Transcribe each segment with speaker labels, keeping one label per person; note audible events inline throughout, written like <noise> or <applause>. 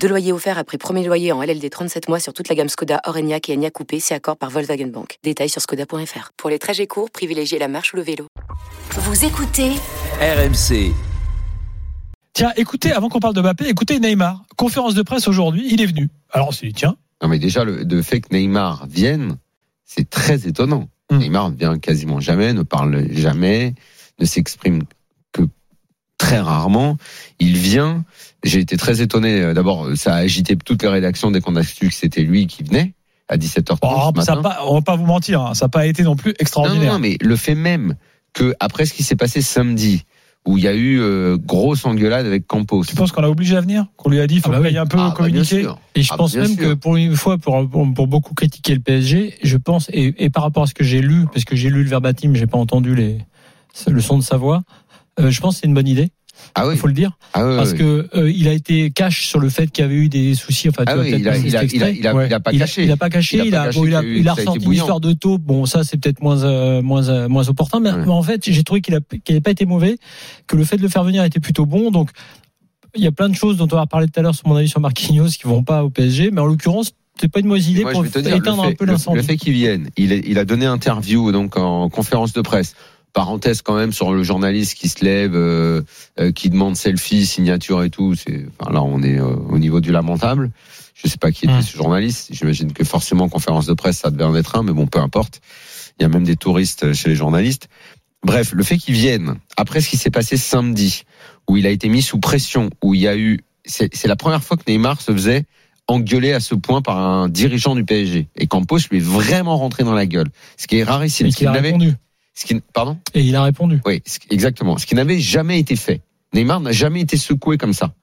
Speaker 1: Deux loyers offerts après premier loyer en LLD 37 mois sur toute la gamme Skoda, Orenia et Enya Coupé, c'est accord par Volkswagen Bank. Détails sur skoda.fr. Pour les trajets courts, privilégiez la marche ou le vélo.
Speaker 2: Vous écoutez
Speaker 3: RMC.
Speaker 4: Tiens, écoutez, avant qu'on parle de Mbappé, écoutez Neymar. Conférence de presse aujourd'hui, il est venu. Alors on s'est dit, tiens,
Speaker 5: Non, mais déjà, le, le fait que Neymar vienne, c'est très étonnant.
Speaker 4: Mm.
Speaker 5: Neymar ne vient quasiment jamais, ne parle jamais, ne s'exprime très rarement. Il vient. J'ai été très étonné. Euh, D'abord, ça a agité toutes les rédactions dès qu'on a su que c'était lui qui venait à 17h30
Speaker 4: bon,
Speaker 5: ce
Speaker 4: ça a
Speaker 5: matin.
Speaker 4: pas, on va pas vous mentir, hein, ça n'a pas été non plus
Speaker 5: non,
Speaker 4: extraordinaire.
Speaker 5: non, mais le fait même que après ce qui s'est passé samedi, où il y a eu euh, grosse engueulade avec Campos.
Speaker 4: Tu penses qu'on l'a obligé à venir? Qu'on lui a dit, il faut
Speaker 6: Ah bah oui.
Speaker 4: un peu
Speaker 5: Ah, bah, bien
Speaker 4: communiquer
Speaker 5: sûr.
Speaker 6: Et je
Speaker 5: Ah,
Speaker 6: pense même
Speaker 5: sûr.
Speaker 6: que pour une fois, pour, pour, pour beaucoup critiquer le PSG, je pense, et, et par rapport à ce que j'ai lu, parce que j'ai lu le verbatim, j'ai pas entendu les, le son de sa voix, euh, je pense que c'est une bonne idée,
Speaker 5: Ah oui.
Speaker 6: il faut le dire,
Speaker 5: Ah oui,
Speaker 6: parce
Speaker 5: oui.
Speaker 6: que euh, il a été cash sur le fait qu'il y avait eu des soucis. Enfin, tu
Speaker 5: Ah il a- il a-
Speaker 6: cet
Speaker 5: il a-
Speaker 6: extrait.
Speaker 5: il a-
Speaker 6: Ouais.
Speaker 5: il a pas caché.
Speaker 6: Il a pas caché.
Speaker 5: Il a
Speaker 6: Il
Speaker 5: pas
Speaker 6: a,
Speaker 5: caché
Speaker 6: bon, il a,
Speaker 5: qu'il y a eu-
Speaker 6: il a
Speaker 5: ça a été
Speaker 6: ressorti une
Speaker 5: bouillant.
Speaker 6: histoire de taupe. Bon, ça c'est peut-être moins euh, moins euh, moins opportun, mais,
Speaker 5: Ouais.
Speaker 6: mais en fait, j'ai trouvé qu'il a qu'il n'avait pas été mauvais, que le fait de le faire venir était plutôt bon. Donc, il y a plein de choses dont on va parler tout à l'heure sur mon avis sur Marquinhos qui vont pas au PSG, mais en l'occurrence, c'est pas une mauvaise idée
Speaker 5: Moi,
Speaker 6: pour éteindre un peu l'incendie.
Speaker 5: le fait qu'il vienne, il, il a donné interview donc en conférence de presse. Parenthèse quand même sur le journaliste qui se lève, euh, euh, qui demande selfie, signature et tout. C'est, enfin, là, on est euh, au niveau du lamentable. Je sais pas qui était
Speaker 6: Hmm.
Speaker 5: ce journaliste. J'imagine que forcément en conférence de presse, ça devait en être un, mais bon, peu importe. Il y a même des touristes chez les journalistes. Bref, le fait qu'il vienne après ce qui s'est passé samedi, où il a été mis sous pression, où il y a eu, c'est c'est la première fois que Neymar se faisait engueulé à ce point par un dirigeant du PSG. Et Campos lui est vraiment rentré dans la gueule. Ce qui est rarissime.
Speaker 6: Et qu'il a répondu.
Speaker 5: Ce qui- pardon?
Speaker 6: Et il a répondu.
Speaker 5: Oui, exactement. Ce qui n'avait jamais été fait. Neymar n'a jamais été secoué comme ça.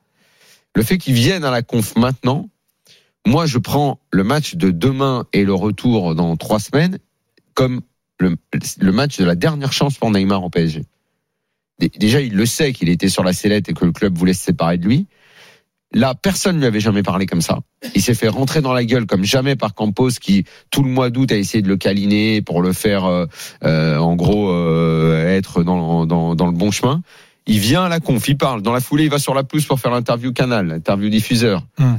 Speaker 5: Le fait qu'il vienne à la conf maintenant, moi, je prends le match de demain et le retour dans trois semaines comme le, le match de la dernière chance pour Neymar en PSG. Dé- Déjà, il le sait qu'il était sur la sellette et que le club voulait se séparer de lui. Là, personne ne lui avait jamais parlé comme ça. Il s'est fait rentrer dans la gueule comme jamais par Campos qui, tout le mois d'août, a essayé de le câliner pour le faire, euh, euh, en gros, euh, être dans, dans, dans le bon chemin. Il vient à la conf, il parle. Dans la foulée, il va sur la pelouse pour faire l'interview canal, l'interview diffuseur.
Speaker 4: Hmm.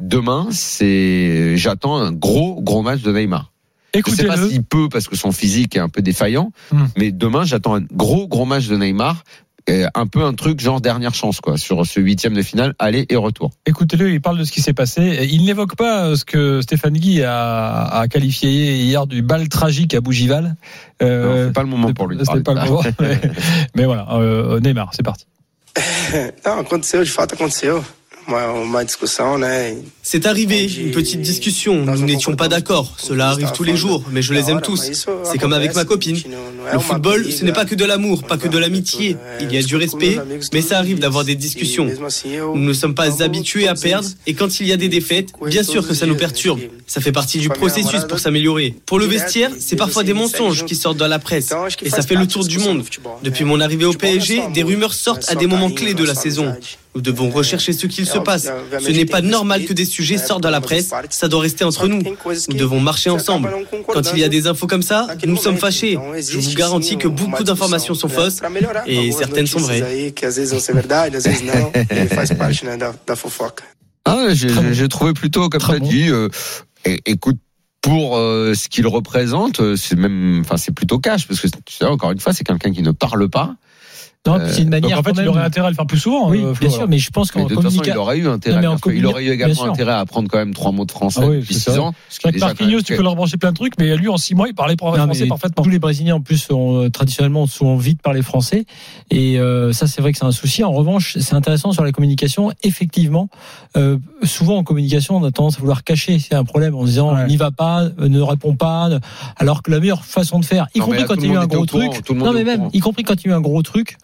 Speaker 5: Demain, c'est, j'attends un gros, gros match de Neymar. Je sais pas s'il peut parce que son physique est un peu défaillant,
Speaker 4: Hmm.
Speaker 5: mais demain, j'attends un gros, gros match de Neymar. Un peu un truc genre dernière chance quoi sur ce huitième de finale aller et retour.
Speaker 4: Écoutez-le, il parle de ce qui s'est passé. Il n'évoque pas euh, ce que Stéphane Guy a, a qualifié hier du bal tragique à Bougival. Euh,
Speaker 5: Non, c'est pas le moment pour lui.
Speaker 4: pas
Speaker 5: de
Speaker 4: le moment. mais, <laughs> mais voilà, euh, Neymar, c'est parti.
Speaker 7: Não, aconteceu, de fato aconteceu.
Speaker 8: C'est arrivé, une petite discussion. Nous n'étions pas d'accord. Cela arrive tous les jours, mais je les aime tous. C'est comme avec ma copine. Le football, ce n'est pas que de l'amour, pas que de l'amitié. Il y a du respect, mais ça arrive d'avoir des discussions. Nous ne sommes pas habitués à perdre, et quand il y a des défaites, bien sûr que ça nous perturbe. Ça fait partie du processus pour s'améliorer. Pour le vestiaire, c'est parfois des mensonges qui sortent dans la presse, et ça fait le tour du monde. Depuis mon arrivée au PSG, des rumeurs sortent à des moments clés de la saison. Nous devons rechercher ce qu'il se passe. Ce n'est pas normal que des sujets sortent dans la presse, ça doit rester entre nous. Nous devons marcher ensemble. Quand il y a des infos comme ça, nous sommes fâchés. Je vous garantis que beaucoup d'informations sont fausses et certaines sont vraies. <laughs>
Speaker 5: Ah, j'ai trouvé plutôt comme ça
Speaker 6: bon.
Speaker 5: dit. euh, écoute, pour euh, ce qu'il représente, euh, c'est même, enfin, c'est plutôt cash parce que tu sais, encore une fois, c'est quelqu'un qui ne parle pas.
Speaker 6: Non,
Speaker 5: Euh,
Speaker 6: c'est une
Speaker 4: Donc
Speaker 6: manière.
Speaker 4: en fait, il aurait intérêt à le faire plus souvent.
Speaker 6: Oui,
Speaker 4: euh, Flo,
Speaker 6: bien sûr,
Speaker 4: alors.
Speaker 6: mais je pense qu'en
Speaker 5: façon, il
Speaker 6: communication.
Speaker 5: aurait eu intérêt.
Speaker 6: Non,
Speaker 5: faire. il aurait eu également intérêt à apprendre quand même trois mots de français
Speaker 4: Ah oui,
Speaker 5: depuis six
Speaker 4: ça.
Speaker 5: ans. ce qui est
Speaker 4: Avec
Speaker 5: déjà
Speaker 4: Marquinhos, tu peux leur brancher plein de trucs, mais lui, en six mois, il parlait français parfaitement.
Speaker 6: Tous les Brésiliens en plus ont, euh, traditionnellement souvent vite parlé français et euh, ça c'est vrai que c'est un souci. En revanche, c'est intéressant sur la communication. Effectivement, euh, souvent en communication, on a tendance à vouloir cacher. C'est un problème en disant
Speaker 4: Ouais.
Speaker 6: n'y va pas, euh, ne réponds pas, alors que la meilleure façon de faire, y
Speaker 5: Non,
Speaker 6: compris
Speaker 5: là,
Speaker 6: quand il y a eu un gros truc, non mais même, y compris quand il y a eu un gros truc,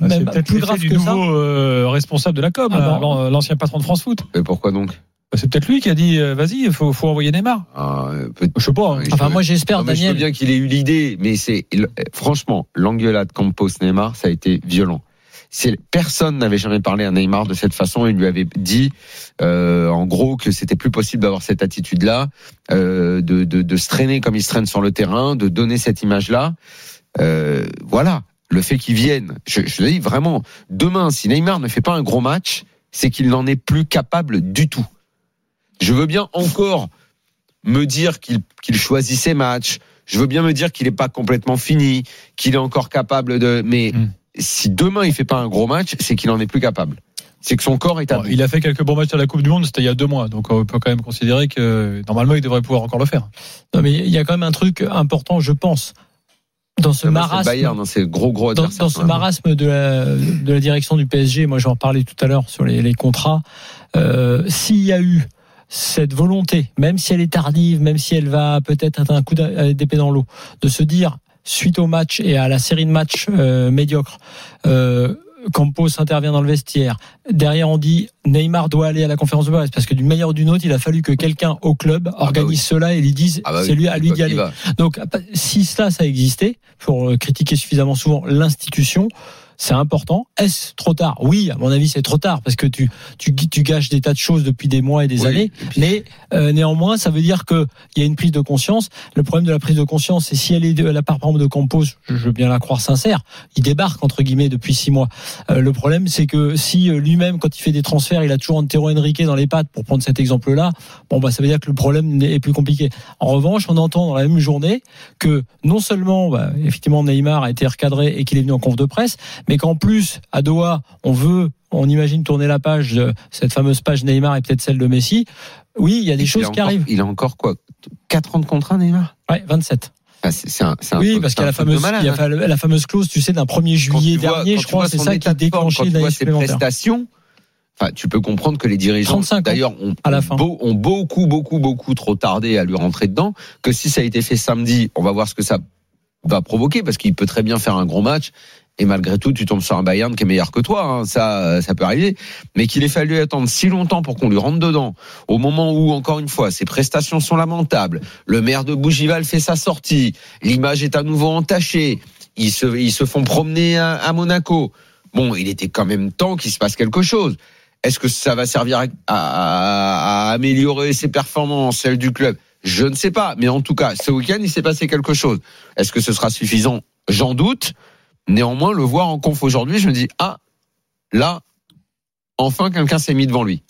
Speaker 4: Ah, C'est peut-être
Speaker 6: plus grave
Speaker 4: du
Speaker 6: que ça.
Speaker 4: nouveau euh, responsable de la com,
Speaker 6: Ah
Speaker 4: là,
Speaker 6: bah.
Speaker 4: l'an- l'ancien patron de France Foot.
Speaker 5: Et pourquoi donc
Speaker 4: C'est peut-être lui qui a dit euh, vas-y, il faut, faut envoyer Neymar.
Speaker 5: Ah, euh, peut-
Speaker 4: Je sais pas. hein.
Speaker 6: Enfin, moi, j'espère,
Speaker 5: Non, mais je veux
Speaker 6: Daniel.
Speaker 5: bien qu'il ait eu l'idée, mais c'est franchement l'engueulade Campos Neymar, ça a été violent. C'est personne n'avait jamais parlé à Neymar de cette façon. Il lui avait dit, euh, en gros, que c'était plus possible d'avoir cette attitude-là, euh, de, de, de se traîner comme il se traîne sur le terrain, de donner cette image-là. Euh, voilà, le fait qu'il vienne. Je, je le dis vraiment. Demain, si Neymar ne fait pas un gros match, c'est qu'il n'en est plus capable du tout. Je veux bien encore me dire qu'il choisit ses matchs. Je veux bien me dire qu'il n'est pas complètement fini, qu'il est encore capable de. Mais
Speaker 4: Mm.
Speaker 5: si demain il fait pas un gros match, c'est qu'il en est plus capable. C'est que son corps est à
Speaker 4: Bon, il a fait quelques bons matchs à la Coupe du Monde, c'était il y a deux mois, donc on peut quand même considérer que normalement il devrait pouvoir encore le faire.
Speaker 6: Non, mais il y a quand même un truc important, je pense, dans ce
Speaker 5: le
Speaker 6: marasme.
Speaker 5: Bayern, hein, gros gros
Speaker 6: dans, ce marasme de la, de la direction du PSG, moi j'en parlais tout à l'heure sur les, les contrats, euh, s'il y a eu cette volonté, même si elle est tardive, même si elle va peut-être être un coup d'a- d'épée dans l'eau, de se dire, suite au match et à la série de matchs euh, médiocres, euh, Campos intervient dans le vestiaire. Derrière, on dit Neymar doit aller à la conférence de presse parce que d'une manière ou d'une autre, il a fallu que quelqu'un au club organise cela et lui dise
Speaker 5: Ah bah oui,
Speaker 6: c'est lui à lui d'y aller.
Speaker 5: va.
Speaker 6: Donc, si cela, ça existait, pour euh, critiquer suffisamment souvent l'institution, c'est important. Est-ce trop tard? Oui, à mon avis, c'est trop tard parce que tu, tu, tu gâches des tas de choses depuis des mois et des
Speaker 5: Oui,
Speaker 6: années.
Speaker 5: et puis-
Speaker 6: Mais euh, néanmoins, ça veut dire qu'il y a une prise de conscience. Le problème de la prise de conscience, c'est si elle est de la part par exemple, de Campos, je je veux bien la croire sincère, il débarque entre guillemets depuis six mois. Euh, le problème, c'est que si euh, lui-même, quand il fait des transferts, il a toujours Antero Henrique dans les pattes, pour prendre cet exemple-là, bon bah ça veut dire que le problème est plus compliqué. En revanche, on entend dans la même journée que non seulement bah, effectivement Neymar a été recadré et qu'il est venu en conf de presse, mais qu'en plus à Doha, on veut on imagine tourner la page, de cette fameuse page Neymar et peut-être celle de Messi. Oui, il y a des
Speaker 5: Il
Speaker 6: choses
Speaker 5: a
Speaker 6: qui
Speaker 5: encore-
Speaker 6: arrivent.
Speaker 5: Il a encore quoi 4 ans de contrat, Neymar?
Speaker 6: Ouais, 27.
Speaker 5: Ah, c'est- un,
Speaker 6: Oui, parce qu'il y a
Speaker 5: un
Speaker 6: la
Speaker 5: truc de
Speaker 6: fameuse,
Speaker 5: malade,
Speaker 6: il y a
Speaker 5: hein.
Speaker 6: la fameuse clause, tu sais, d'un 1er
Speaker 5: Quand
Speaker 6: juillet
Speaker 5: vois-
Speaker 6: dernier, je crois, c'est ça qui a déclenché l'année supplémentaire.
Speaker 5: prestations. Enfin, tu peux comprendre que les dirigeants,
Speaker 6: 35 ans,
Speaker 5: d'ailleurs, ont,
Speaker 6: à la
Speaker 5: ont
Speaker 6: fin.
Speaker 5: beau- ont beaucoup, beaucoup, beaucoup trop tardé à lui rentrer dedans. Que si ça a été fait samedi, on va voir ce que ça va provoquer, parce qu'il peut très bien faire un gros match. Et malgré tout, tu tombes sur un Bayern qui est meilleur que toi. hein. Ça, ça peut arriver. Mais qu'il ait fallu attendre si longtemps pour qu'on lui rentre dedans, au moment où, encore une fois, ses prestations sont lamentables. Le maire de Bougival fait sa sortie. L'image est à nouveau entachée. Ils se, ils se font promener à, à Monaco. Bon, il était quand même temps qu'il se passe quelque chose. Est-ce que ça va servir à, à- à améliorer ses performances, celles du club? Je ne sais pas. Mais en tout cas, ce week-end, il s'est passé quelque chose. Est-ce que ce sera suffisant? J'en doute. Néanmoins, le voir en conf aujourd'hui, je me dis, ah, là, enfin, quelqu'un s'est mis devant lui.